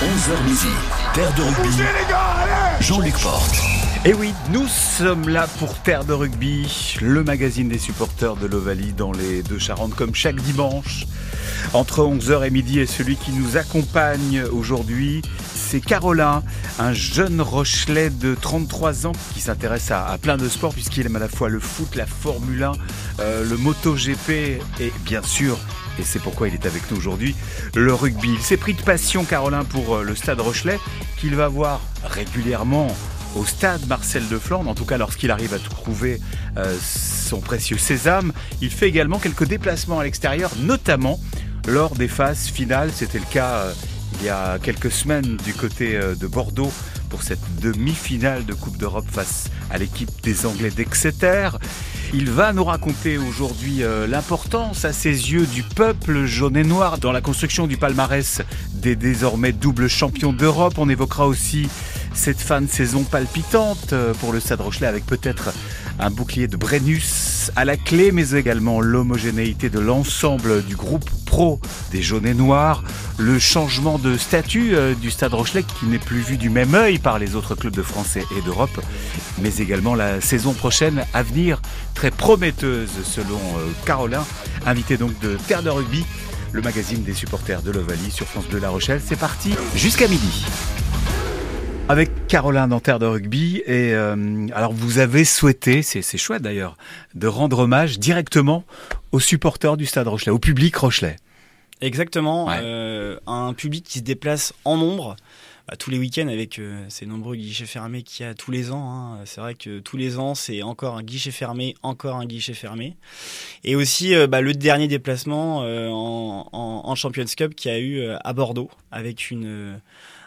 11h midi, Terre de rugby. Jean-Luc Porte. Et oui, nous sommes là pour Terre de rugby, le magazine des supporters de l'Ovalie dans les deux Charentes comme chaque dimanche. Entre 11h et midi et celui qui nous accompagne aujourd'hui, c'est Carolin, un jeune Rochelet de 33 ans qui s'intéresse à, à plein de sports puisqu'il aime à la fois le foot, la Formule 1, euh, le MotoGP et bien sûr et c'est pourquoi il est avec nous aujourd'hui, le rugby. Il s'est pris de passion, Carolin, pour euh, le stade Rochelet, qu'il va voir régulièrement au stade Marcel de Flandre, en tout cas lorsqu'il arrive à trouver euh, son précieux sésame. Il fait également quelques déplacements à l'extérieur, notamment lors des phases finales. C'était le cas euh, il y a quelques semaines du côté de Bordeaux pour cette demi-finale de Coupe d'Europe face à l'équipe des Anglais d'Exeter. Il va nous raconter aujourd'hui euh, l'importance à ses yeux du peuple jaune et noir dans la construction du palmarès des désormais doubles champions d'Europe. On évoquera aussi cette fin de saison palpitante euh, pour le Stade Rochelet avec peut-être un bouclier de Brennus à la clé, mais également l'homogénéité de l'ensemble du groupe pro des jaunes et noirs, le changement de statut euh, du Stade Rochelet qui n'est plus vu du même œil par les autres clubs de France et d'Europe, mais également la saison prochaine à venir très prometteuse selon euh, Carolin, invité donc de Terre de Rugby, le magazine des supporters de l'Ovalie sur France Bleu La Rochelle. C'est parti jusqu'à midi avec Caroline dans Terre de Rugby. Et euh, alors, vous avez souhaité, c'est chouette d'ailleurs, de rendre hommage directement aux supporters du Stade Rochelet, au public Rochelet. Exactement, Ouais. euh, un public qui se déplace en nombre bah, tous les week-ends avec euh, ces nombreux guichets fermés qu'il y a tous les ans. hein. C'est vrai que tous les ans, c'est encore un guichet fermé, encore un guichet fermé. Et aussi euh, bah, le dernier déplacement en, en, en Champions Cup qui a eu à Bordeaux avec une...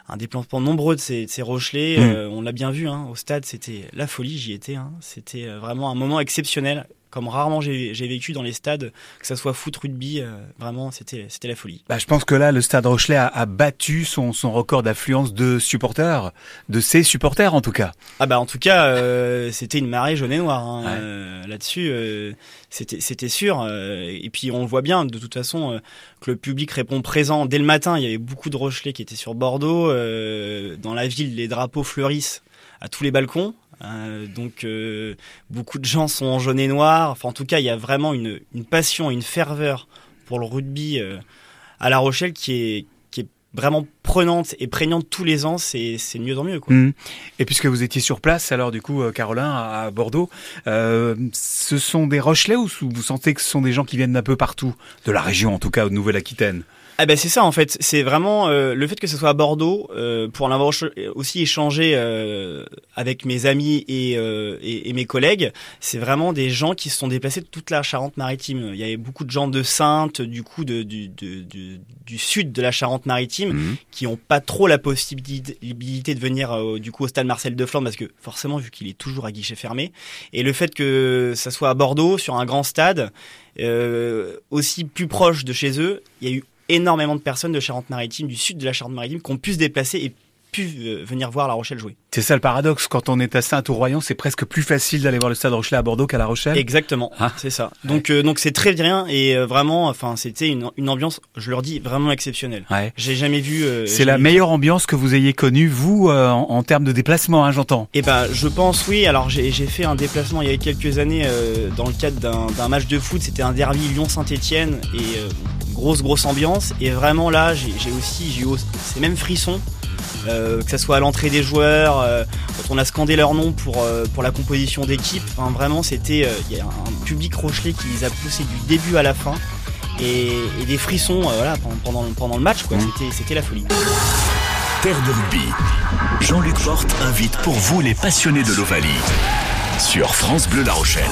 un déplacement nombreux de ces, de ces Rochelais, Mm. Euh, on l'a bien vu hein, au stade, c'était la folie, j'y étais. hein. C'était euh, vraiment un moment exceptionnel, comme rarement j'ai vécu dans les stades, que ça soit foot, rugby, euh, vraiment c'était c'était la folie. Bah, je pense que là, le Stade Rochelet a, a battu son, son record d'affluence de supporters, de ses supporters en tout cas. Ah bah en tout cas, euh, c'était une marée jaune et noire. hein. Ouais. Euh, Là-dessus, euh, c'était c'était sûr. euh, et puis on le voit bien, de toute façon, euh, que le public répond présent dès le matin. Il y avait beaucoup de Rochelais qui étaient sur Bordeaux. dans la ville, les drapeaux fleurissent à tous les balcons. Euh, donc euh, beaucoup de gens sont en jaune et noir. Enfin en tout cas, il y a vraiment une, passion, une ferveur pour le rugby euh, à La Rochelle qui est vraiment prenante et prégnante tous les ans. C'est mieux en mieux. Mhm. Et puisque vous étiez sur place, alors du coup, Carolin, à à Bordeaux, ce sont des Rochelais ou vous sentez que ce sont des gens qui viennent d'un peu partout, de la région en tout cas, de Nouvelle-Aquitaine Ah ben c'est ça en fait, c'est vraiment euh, le fait que ce soit à Bordeaux euh, pour en avoir ch- aussi échangé euh, avec mes amis et, euh, et, et mes collègues, c'est vraiment des gens qui se sont déplacés de toute la Charente-Maritime. Il y avait beaucoup de gens de Sainte, du coup de, du, de- du, du sud de la Charente-Maritime, Mhm. qui ont pas trop la possibilité de venir euh, du coup au stade Marcel de Flandre parce que forcément vu qu'il est toujours à guichet fermé et le fait que ça soit à Bordeaux sur un grand stade euh, aussi plus proche de chez eux, il y a eu énormément de personnes de Charente-Maritime, du sud de la Charente-Maritime, qui ont pu se déplacer et pu euh, venir voir La Rochelle jouer. C'est ça le paradoxe, quand on est à Saint-Ouen-Royan, c'est presque plus facile d'aller voir le Stade Rochelet à Bordeaux qu'à La Rochelle. Exactement, Ah. c'est ça. Donc euh, donc c'est très bien et euh, vraiment, enfin c'était une, une ambiance, je leur dis vraiment exceptionnelle. Ouais. J'ai jamais vu. euh, C'est la vu- meilleure ambiance que vous ayez connue, vous, euh, en, en termes de déplacement, hein, j'entends. Eh ben, je pense oui. Alors, j'ai fait un déplacement il y a quelques années dans le cadre d'un match de foot. C'était un derby Lyon-Saint-Étienne et grosse grosse ambiance. Et vraiment là, j'ai aussi j'ai eu ces mêmes frissons. Euh, que ça soit à l'entrée des joueurs, euh, quand on a scandé leur nom pour euh, pour la composition d'équipe, enfin, vraiment c'était euh, il y a un public Rochelet qui les a poussés du début à la fin et, et des frissons euh, voilà pendant, pendant pendant le match quoi. Mhm. C'était c'était la folie. Terre de rugby. Jean-Luc Porte invite pour vous les passionnés de l'Ovalie. Sur France Bleu La Rochelle.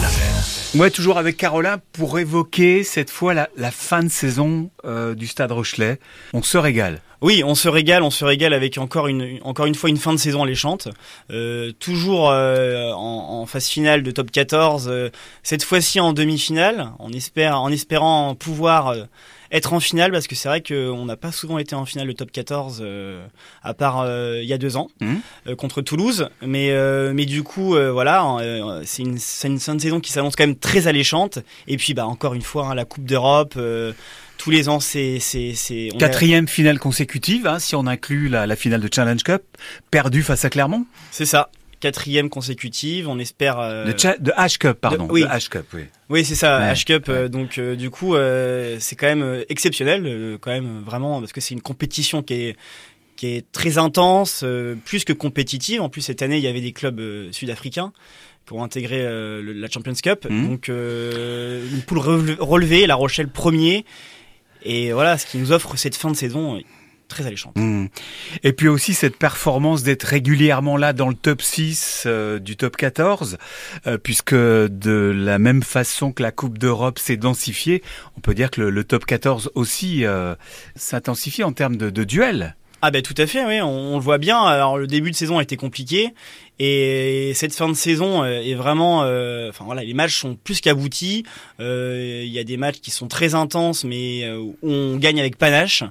Ouais, toujours avec Carolin pour évoquer cette fois la, la fin de saison euh, du Stade Rochelet. On se régale. Oui, on se régale, on se régale avec encore une, encore une fois une fin de saison alléchante. Euh, toujours euh, en, phase finale de top 14, euh, cette fois-ci en demi-finale, en, espère, en espérant pouvoir euh, être en finale parce que c'est vrai qu'on n'a pas souvent été en finale de top 14 euh, à part euh, il y a deux ans Mhm. euh, contre Toulouse. Mais, euh, mais du coup, euh, voilà, euh, c'est une, c'est une de saison qui s'annonce quand même très alléchante. Et puis, bah, encore une fois, hein, la Coupe d'Europe. euh, tous les ans, c'est a- Quatrième finale consécutive, hein, si on inclut la, la finale de Challenge Cup, perdue face à Clermont. c'est ça. Quatrième consécutive, on espère. euh, De, H Cup, pardon. de- oui. De H Cup, oui. Oui, c'est ça, Ouais, H-Cup. euh, ouais. donc, euh, du coup, euh, c'est quand même exceptionnel, euh, quand même, vraiment, parce que c'est une compétition qui est qui est très intense, plus que compétitive. En plus, cette année, il y avait des clubs sud-africains euh, le- la Champions Cup. Mhm. Donc, une poule rele- relevée, La Rochelle premier. Et voilà, ce qui nous offre cette fin de saison très alléchante. Hmm. Et puis aussi cette performance d'être régulièrement là dans le top 6 euh, du top 14, euh, puisque de la même façon que la Coupe d'Europe s'est densifiée, on peut dire que le, le top 14 aussi euh, s'intensifie en termes de, de duels. Ah ben tout à fait, oui, on, on le voit bien. Alors le début de saison a été compliqué et cette fin de saison euh, est vraiment, euh, enfin voilà, les matchs sont plus qu'aboutis. Euh, Il y a des matchs qui sont très intenses, mais euh, où on gagne avec panache.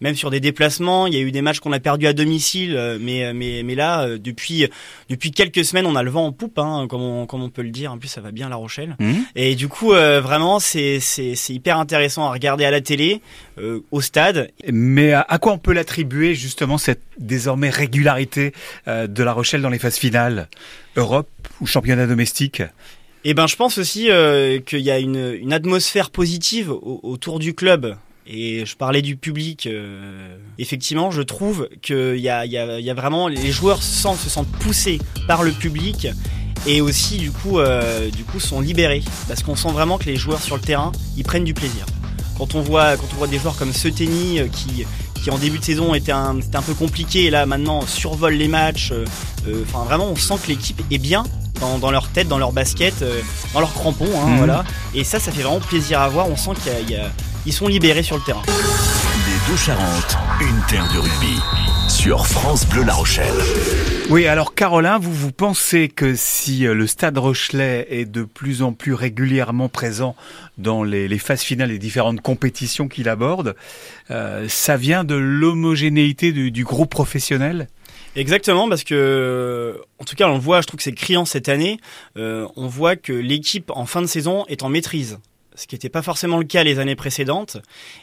Même sur des déplacements, il y a eu des matchs qu'on a perdus à domicile, mais mais mais là depuis depuis quelques semaines, on a le vent en poupe, hein, comme on comme on peut le dire. En plus, ça va bien à La Rochelle. Hmm. Et du coup, euh, vraiment, c'est c'est c'est hyper intéressant à regarder à la télé, euh, au stade. Mais à, quoi on peut l'attribuer justement cette désormais régularité de La Rochelle dans les phases finales? Europe ou championnat domestique Et ben, je pense aussi euh, qu'il y a une, atmosphère positive au- autour du club. Et je parlais du public. euh, effectivement, je trouve qu'il y a, vraiment les joueurs se sentent poussés par le public et aussi du coup, euh, du coup, sont libérés parce qu'on sent vraiment que les joueurs sur le terrain, ils prennent du plaisir. Quand on voit, des joueurs comme Seteni qui qui en début de saison était un, peu compliqué et là maintenant survole les matchs. euh, euh, Enfin vraiment, on sent que l'équipe est bien dans, dans leur tête, dans leur basket, euh, dans leurs crampons, hein, Mhm. voilà. Et ça, ça fait vraiment plaisir à voir. On sent qu'il y a- il y a- ils sont libérés sur le terrain. Les deux Charentes, une terre de rugby. Sur France Bleu La Rochelle. Oui, alors Caroline, vous, vous pensez que si euh, le Stade Rochelet est de plus en plus régulièrement présent dans les, les phases finales des différentes compétitions qu'il aborde, euh, ça vient de l'homogénéité du, du groupe professionnel? Exactement, parce que, en tout cas, on le voit, je trouve que c'est criant cette année. euh, on voit que l'équipe en fin de saison est en maîtrise. Ce qui n'était pas forcément le cas les années précédentes.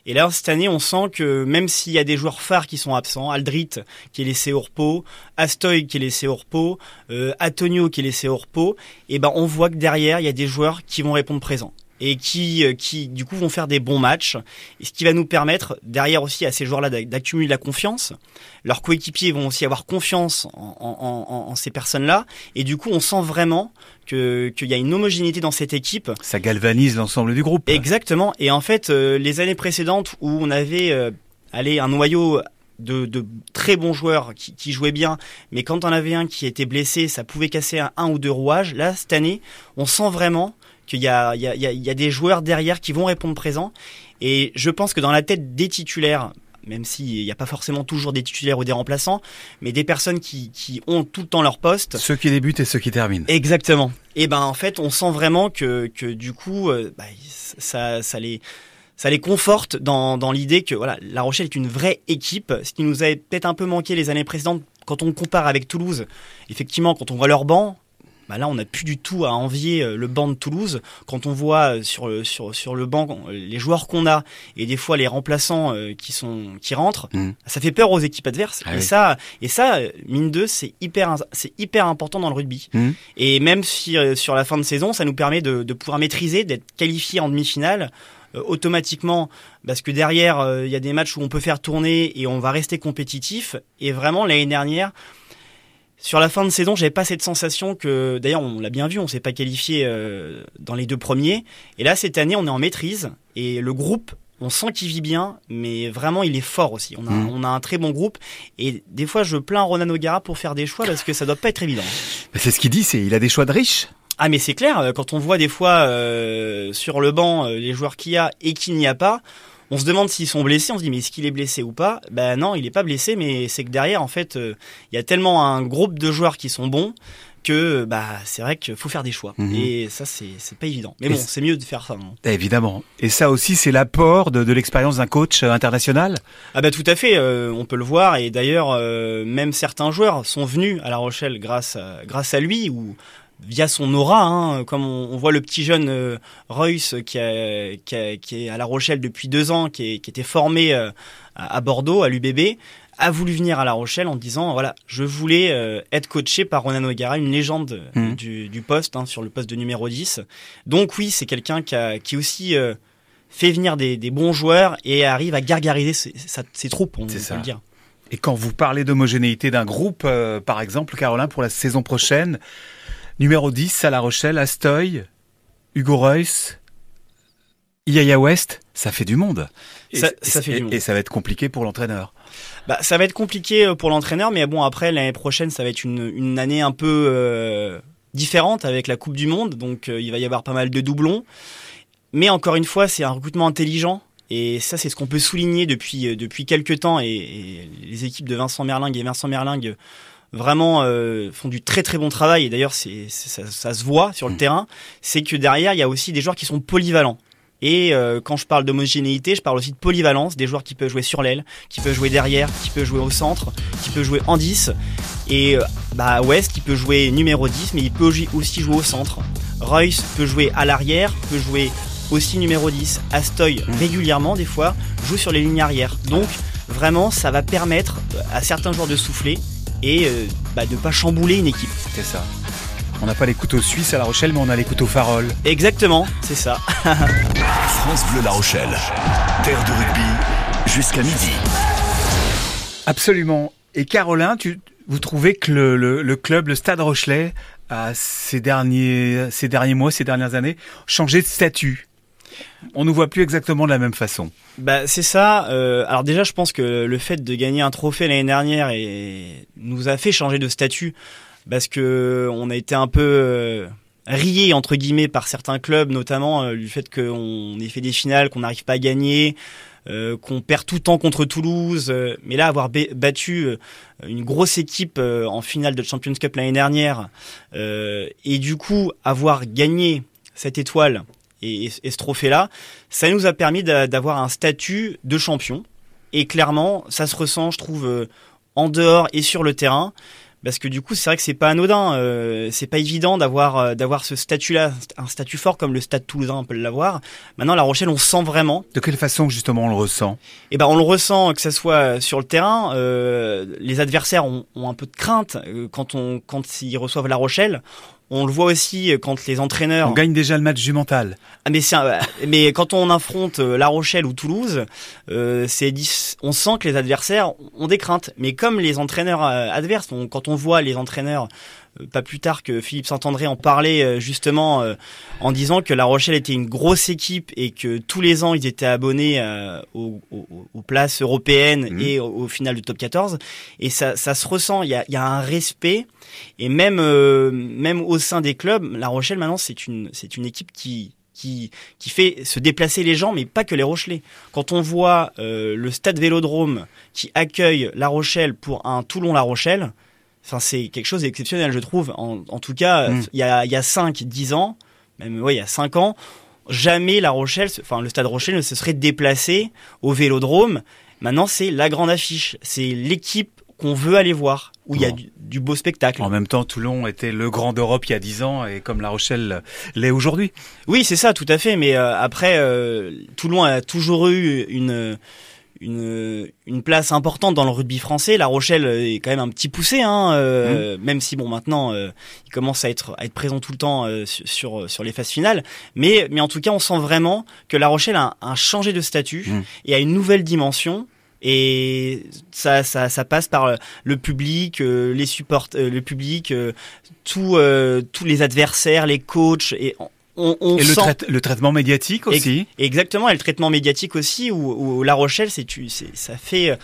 Et là, cette année, on sent que même s'il y a des joueurs phares qui sont absents, Aldrit qui est laissé au repos, Astoy qui est laissé au repos, euh, Antonio qui est laissé au repos, et ben on voit que derrière, il y a des joueurs qui vont répondre présents et qui, euh, qui du coup vont faire des bons matchs, et ce qui va nous permettre derrière aussi à ces joueurs-là d'ac- d'accumuler de la confiance. Leurs coéquipiers vont aussi avoir confiance en, en- en- en ces personnes-là, et du coup on sent vraiment que qu'il y a une homogénéité dans cette équipe. Ça galvanise l'ensemble du groupe. Exactement. Et en fait, euh, les années précédentes où on avait euh, allez, un noyau de, de très bons joueurs qui, qui jouaient bien, mais quand on avait un qui était blessé, ça pouvait casser un, un ou deux rouages. Là, cette année, on sent vraiment qu'il y a, il y, a, il y des joueurs derrière qui vont répondre présent. Et je pense que dans la tête des titulaires, même s'il n'y a pas forcément toujours des titulaires ou des remplaçants, mais des personnes qui, qui ont tout le temps leur poste, Ceux qui débutent et ceux qui terminent. Exactement. Et ben en fait, on sent vraiment que que du coup, euh, bah, ça ça les ça les conforte dans dans l'idée que voilà, La Rochelle est une vraie équipe. Ce qui nous avait peut-être un peu manqué les années précédentes, quand on compare avec Toulouse. Effectivement, quand on voit leur banc. Bah là, on n'a plus du tout à envier euh, le banc de Toulouse. Quand on voit euh, sur le, sur, sur le banc euh, les joueurs qu'on a et des fois les remplaçants euh, qui sont qui rentrent, Mhm. ça fait peur aux équipes adverses. Ah et oui. ça, et ça, euh, mine de, c'est hyper, c'est hyper important dans le rugby. Mhm. Et même si euh, sur la fin de saison, ça nous permet de, de pouvoir maîtriser, d'être qualifié en demi-finale euh, automatiquement, parce que derrière, euh, il y a des matchs où on peut faire tourner et on va rester compétitif. Et vraiment, l'année dernière, sur la fin de saison, j'avais pas cette sensation que, d'ailleurs, on l'a bien vu, on s'est pas qualifié euh, dans les deux premiers. Et là, cette année, on est en maîtrise et le groupe. On sent qu'il vit bien, mais vraiment il est fort aussi. On a, on a un très bon groupe et des fois je plains Ronan O'Gara pour faire des choix parce que ça doit pas être évident. Mais C'est ce qu'il dit, c'est il a des choix de riches. Ah mais c'est clair, euh, quand on voit des fois euh, sur le banc les joueurs qu'il y a et qu'il n'y a pas, on se demande s'ils sont blessés, on se dit mais est-ce qu'il est blessé ou pas? Ben non, il est pas blessé, mais c'est que derrière en fait, euh, il y a tellement un groupe de joueurs qui sont bons que bah c'est vrai qu'il faut faire des choix Mhm. et ça c'est pas évident. Mais bon, c'est mieux de faire ça. hein. Évidemment. Et ça aussi, c'est l'apport de, de l'expérience d'un coach euh, international? Ah bah tout à fait, euh, on peut le voir et d'ailleurs euh, même certains joueurs sont venus à La Rochelle grâce à, grâce à lui ou via son aura, hein, comme on, on voit le petit jeune euh, Royce qui, a- qui, a- qui est à La Rochelle depuis deux ans, qui, est- qui était formé euh, à, à Bordeaux, à l'UBB, a voulu venir à La Rochelle en disant voilà je voulais euh, être coaché par Ronan O'Gara, une légende euh, Mhm. du, du poste hein, sur le poste de numéro 10. Donc oui c'est quelqu'un qui, a, qui aussi fait venir des, des bons joueurs et arrive à gargariser ses, troupes, on peut ça. le dire. Et quand vous parlez d'homogénéité d'un groupe, par exemple, Caroline, pour la saison prochaine, numéro 10 à La Rochelle, Astoy, Hugo Reus, Yaya West, ça fait du monde. Et, Ça- fait et- du monde. et ça va être compliqué pour l'entraîneur. Bah, ça va être compliqué euh, pour l'entraîneur, mais bon, après, l'année prochaine, ça va être une, une année un peu euh, différente avec la Coupe du Monde, donc euh, il va y avoir pas mal de doublons. Mais encore une fois, c'est un recrutement intelligent, et ça, c'est ce qu'on peut souligner depuis, depuis quelques temps, et, et les équipes de Vincent Merlingue et Vincent Merlingue vraiment euh, font du très très bon travail, et d'ailleurs, c'est, ça, ça se voit sur le Mm. terrain, c'est que derrière, il y a aussi des joueurs qui sont polyvalents. Et euh, quand je parle d'homogénéité, je parle aussi de polyvalence, des joueurs qui peuvent jouer sur l'aile, qui peut jouer derrière, qui peut jouer au centre, qui peut jouer en 10. Et euh, bah West qui peut jouer numéro 10, mais il peut aussi- jouer au centre. Royce peut jouer à l'arrière, peut jouer aussi numéro 10. Astoy Mm. régulièrement des fois joue sur les lignes arrière. Donc vraiment ça va permettre à certains joueurs de souffler et euh, bah, de pas chambouler une équipe. C'est ça. On n'a pas les couteaux suisses à La Rochelle, mais on a les couteaux Farol. Exactement, c'est ça. France Bleu La Rochelle. Terre de rugby jusqu'à midi. Absolument. Et Caroline, tu, vous trouvez que le, le- le club, le Stade Rochelet, a ces derniers, ces derniers mois, ces dernières années, changé de statut? On ne nous voit plus exactement de la même façon. Bah c'est ça. Euh, alors déjà, je pense que le fait de gagner un trophée l'année dernière et nous a fait changer de statut parce que on a été un peu euh, rié entre guillemets par certains clubs, notamment euh, du fait qu'on ait fait des finales, qu'on n'arrive pas à gagner, euh, qu'on perd tout le temps contre Toulouse. mais là, avoir ba- battu une grosse équipe en finale de Champions Cup l'année dernière et du coup avoir gagné cette étoile et, et- et ce trophée-là, ça nous a permis d'a- d'avoir un statut de champion. Et clairement, ça se ressent, je trouve, euh, en dehors et sur le terrain. Parce que du coup, c'est vrai que c'est pas anodin, euh, c'est pas évident d'avoir euh, d'avoir ce statut-là, un statut fort comme le Stade Toulousain on peut l'avoir. Maintenant, La Rochelle, on sent vraiment De quelle façon, justement, on le ressent? Et ben on le ressent que ça soit sur le terrain. euh, les adversaires ont, ont un peu de crainte quand on quand ils reçoivent La Rochelle. On le voit aussi euh, quand les entraîneurs. On gagne déjà le match du mental. Ah, mais c'est un- mais quand on affronte euh, La Rochelle ou Toulouse, euh, c'est on sent que les adversaires ont des craintes. Mais comme les entraîneurs euh, adverses, on- quand on voit les entraîneurs euh, pas plus tard que Philippe Saint-André en parlait euh, justement euh, en disant que La Rochelle était une grosse équipe et que tous les ans ils étaient abonnés euh, aux, aux- aux places européennes Mhm. et au, au final du top 14 et ça, ça se ressent il y a, il y a un respect et même euh, même au sein des clubs La Rochelle maintenant c'est une c'est une équipe qui qui, qui fait se déplacer les gens, mais pas que les Rochelais. Quand on voit le stade Vélodrome qui accueille La Rochelle pour un Toulon-La Rochelle, Enfin, c'est quelque chose d'exceptionnel, je trouve. En, en tout cas, Mm. il y a il y a cinq, dix ans, même ouais, il y a cinq ans, jamais La Rochelle, enfin le Stade Rochelle ne se serait déplacé au Vélodrome. Maintenant, c'est la grande affiche. C'est l'équipe qu'on veut aller voir, où il y a du beau spectacle. En même temps, Toulon était le grand d'Europe il y a 10 ans et comme La Rochelle l'est aujourd'hui. Oui, c'est ça, tout à fait. Mais euh, après, euh, Toulon a toujours eu une, une, une place importante dans le rugby français. La Rochelle est quand même un petit poussé, hein, euh, même si bon maintenant euh, il commence à être à être présent tout le temps euh, sur, sur sur les phases finales. Mais mais en tout cas, on sent vraiment que La Rochelle a, a changé de statut Mm. et a une nouvelle dimension. Et ça, ça, ça passe par le public, euh, les supports, euh, le public, euh, euh, tous les adversaires, les coachs, et on, on Et le, sent trai- le traitement médiatique aussi? Exactement, et le traitement médiatique aussi, où, où La Rochelle, c'est, tu- c'est, ça fait,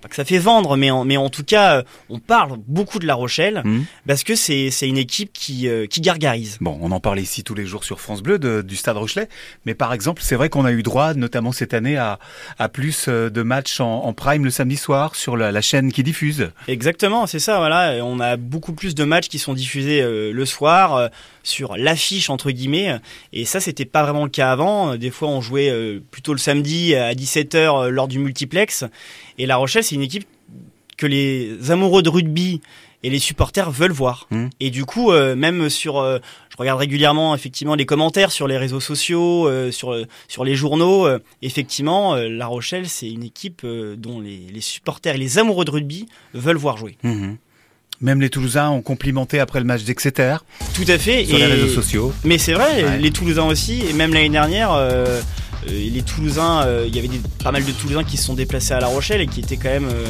pas que ça fait vendre, mais en, mais en tout cas, euh, on parle beaucoup de La Rochelle Mmh. parce que c'est une équipe qui euh, qui gargarise. Bon, on en parle ici tous les jours sur France Bleu de- du Stade Rochelet, mais par exemple, c'est vrai qu'on a eu droit, notamment cette année, à, à plus euh, de matchs en, en prime le samedi soir sur la, la chaîne qui diffuse. Exactement, c'est ça. Voilà, on a beaucoup plus de matchs qui sont diffusés euh, le soir euh, sur l'affiche entre guillemets, et ça c'était pas vraiment le cas avant. Des fois, on jouait plutôt le samedi à 17h lors du multiplex. Et La Rochelle, c'est une équipe que les amoureux de rugby et les supporters veulent voir. Mmh. Et du coup, euh, même sur, euh, je regarde régulièrement effectivement les commentaires sur les réseaux sociaux, euh, sur sur les journaux. effectivement, La Rochelle, c'est une équipe dont les, les supporters et les amoureux de rugby veulent voir jouer. Mhm. Même les Toulousains ont complimenté après le match d'Exeter Tout à fait. sur et... les réseaux sociaux. Mais c'est vrai, Ouais. les Toulousains aussi, et même l'année dernière, les Toulousains, euh, il y avait des, pas mal de Toulousains qui se sont déplacés à La Rochelle et qui étaient quand même, euh,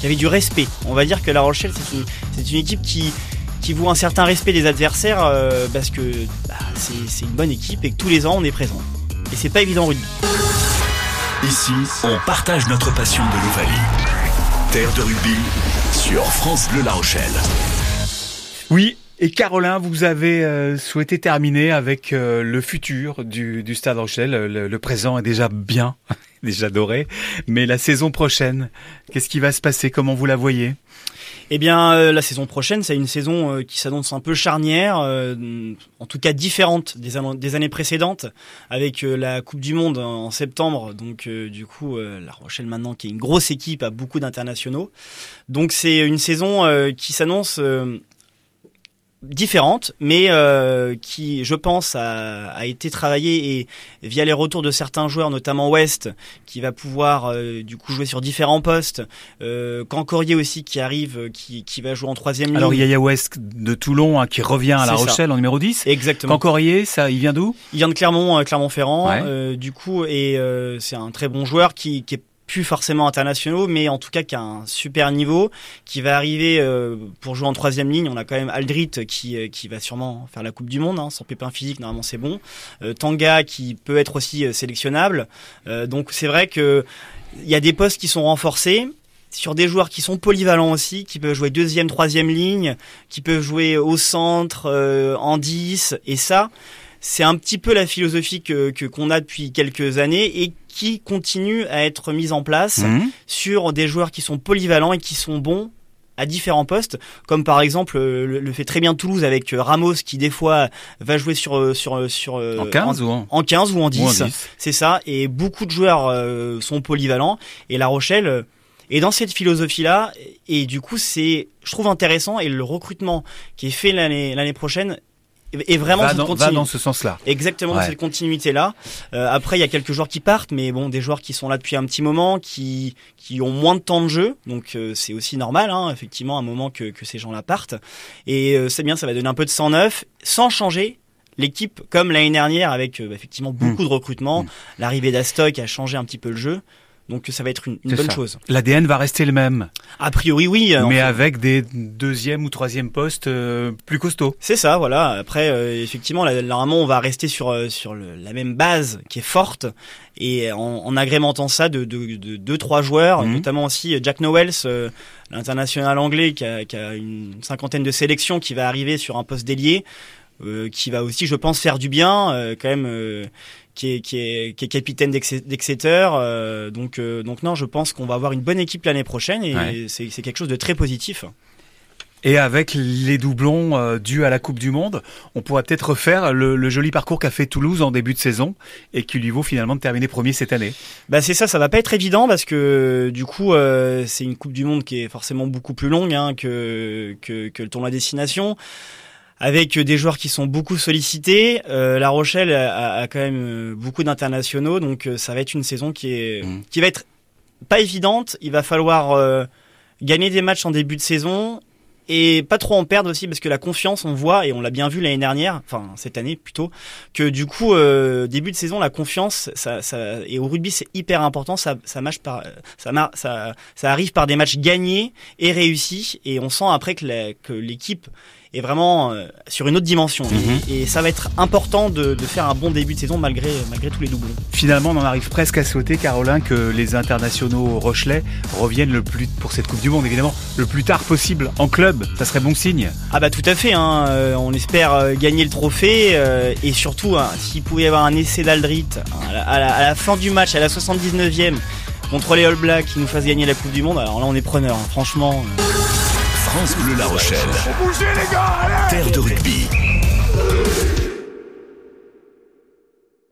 qui avaient du respect. On va dire que La Rochelle, c'est une, c'est une équipe qui qui vaut un certain respect des adversaires euh, parce que bah, c'est c'est une bonne équipe et que tous les ans on est présent. Et c'est pas évident en rugby. Ici, on partage notre passion de l'Ovalie. Terre de rugby sur France Bleu La Rochelle. Oui, et Carolin, vous avez euh, souhaité terminer avec euh, le futur du, du Stade Rochelle. Le, le présent est déjà bien, déjà doré, mais la saison prochaine, qu'est-ce qui va se passer? Comment vous la voyez? Eh bien, euh, la saison prochaine, c'est une saison euh, qui s'annonce un peu charnière, euh, en tout cas différente des, des années précédentes, avec euh, la Coupe du Monde en septembre. Donc, euh, du coup, euh, La Rochelle maintenant, qui est une grosse équipe, a beaucoup d'internationaux. Donc, c'est une saison qui s'annonce différente, mais euh, qui, je pense, a, a été travaillée et via les retours de certains joueurs, notamment West, qui va pouvoir euh, du coup jouer sur différents postes. Euh, Cancorier aussi qui arrive, euh, qui, qui va jouer en troisième ligne. Alors, il y a Yaya West de Toulon hein, qui revient à La ça. Rochelle en numéro 10. Exactement. Cancorier, ça, il vient d'où? Il vient de Clermont, euh, Clermont-Ferrand, Ouais. euh, du coup, et euh, c'est un très bon joueur qui, qui est plus forcément internationaux, mais en tout cas qui a un super niveau, qui va arriver euh, pour jouer en troisième ligne. On a quand même Aldrit qui, euh, qui va sûrement faire la Coupe du Monde, hein, sans pépin physique, normalement c'est bon. Euh, Tanga qui peut être aussi sélectionnable. Donc c'est vrai que il y a des postes qui sont renforcés sur des joueurs qui sont polyvalents aussi, qui peuvent jouer deuxième, troisième ligne, qui peuvent jouer au centre, en 10, et ça, c'est un petit peu la philosophie que que- qu'on a depuis quelques années et qui continue à être mise en place Mhm. sur des joueurs qui sont polyvalents et qui sont bons à différents postes, comme par exemple euh, le, le fait très bien Toulouse avec euh, Ramos qui des fois va jouer sur euh, sur sur En 15 ou en, en 15 ou en 10. ou en 10 C'est ça, et beaucoup de joueurs euh, sont polyvalents, et La Rochelle est dans cette philosophie-là, et du coup c'est, je trouve intéressant, et le recrutement qui est fait l'année l'année prochaine est vraiment va, cette dans, va dans ce sens-là. Exactement Ouais. cette continuité-là. Euh, après, il y a quelques joueurs qui partent, mais bon, des joueurs qui sont là depuis un petit moment, qui qui ont moins de temps de jeu, donc euh, c'est aussi normal, hein, effectivement, à un moment que que ces gens-là partent. Et euh, c'est bien, ça va donner un peu de sang neuf, sans changer l'équipe comme l'année dernière avec euh, effectivement beaucoup de recrutements. Mm. L'arrivée d'Astoy a changé un petit peu le jeu. Donc ça va être une, bonne ça. chose. L'ADN va rester le même, A priori, oui. mais avec des deuxième ou troisième postes euh, plus costauds. C'est ça, voilà. Après, euh, effectivement, là, normalement, on va rester sur euh, sur le- la même base qui est forte et en, en agrémentant ça de, de, de deux trois joueurs, Mhm. notamment aussi Jack euh, l'international anglais qui a, qui a une cinquantaine de sélections, qui va arriver sur un poste d'ailier, euh, qui va aussi, je pense, faire du bien, euh, quand même. euh, qui est, qui, est, qui est capitaine d'Exe- d'Exeter, euh, donc euh, donc non, je pense qu'on va avoir une bonne équipe l'année prochaine et Ouais. c'est quelque chose de très positif. Et avec les doublons euh, dus à la Coupe du Monde, on pourrait peut-être refaire le, le joli parcours qu'a fait Toulouse en début de saison et qui lui vaut finalement de terminer premier cette année. Bah c'est ça, ça va pas être évident parce que du coup c'est une Coupe du Monde qui est forcément beaucoup plus longue hein, que, que que le tournoi destination, avec des joueurs qui sont beaucoup sollicités. Euh, la Rochelle a, a quand même euh, beaucoup d'internationaux, donc euh, ça va être une saison qui est Mhm. qui va être pas évidente. Il va falloir euh, gagner des matchs en début de saison. Et pas trop en perdre aussi parce que la confiance, on voit et on l'a bien vu l'année dernière, enfin cette année plutôt, que du coup euh, début de saison la confiance, ça, ça et au rugby c'est hyper important, ça ça marche par ça, ça ça arrive par des matchs gagnés et réussis et on sent après que la- que l'équipe est vraiment euh, sur une autre dimension. Mhm. et, et ça va être important de, de faire un bon début de saison malgré, malgré tous les doublons. Finalement, on en arrive presque à souhaiter, Caroline, que les internationaux Rochelais reviennent le plus pour cette Coupe du Monde, évidemment, le plus tard possible en club. Ça serait bon signe. Ah bah tout à fait, hein. Euh, on espère euh, gagner le trophée euh, et surtout hein, s'il pouvait y avoir un essai d'Aldrit hein, à, la- à la- à la fin du match, à la 79e, contre les All Blacks qui nous fassent gagner la Coupe du Monde, alors là on est preneur, hein. franchement. euh. France Bleu La Rochelle. Terre de rugby.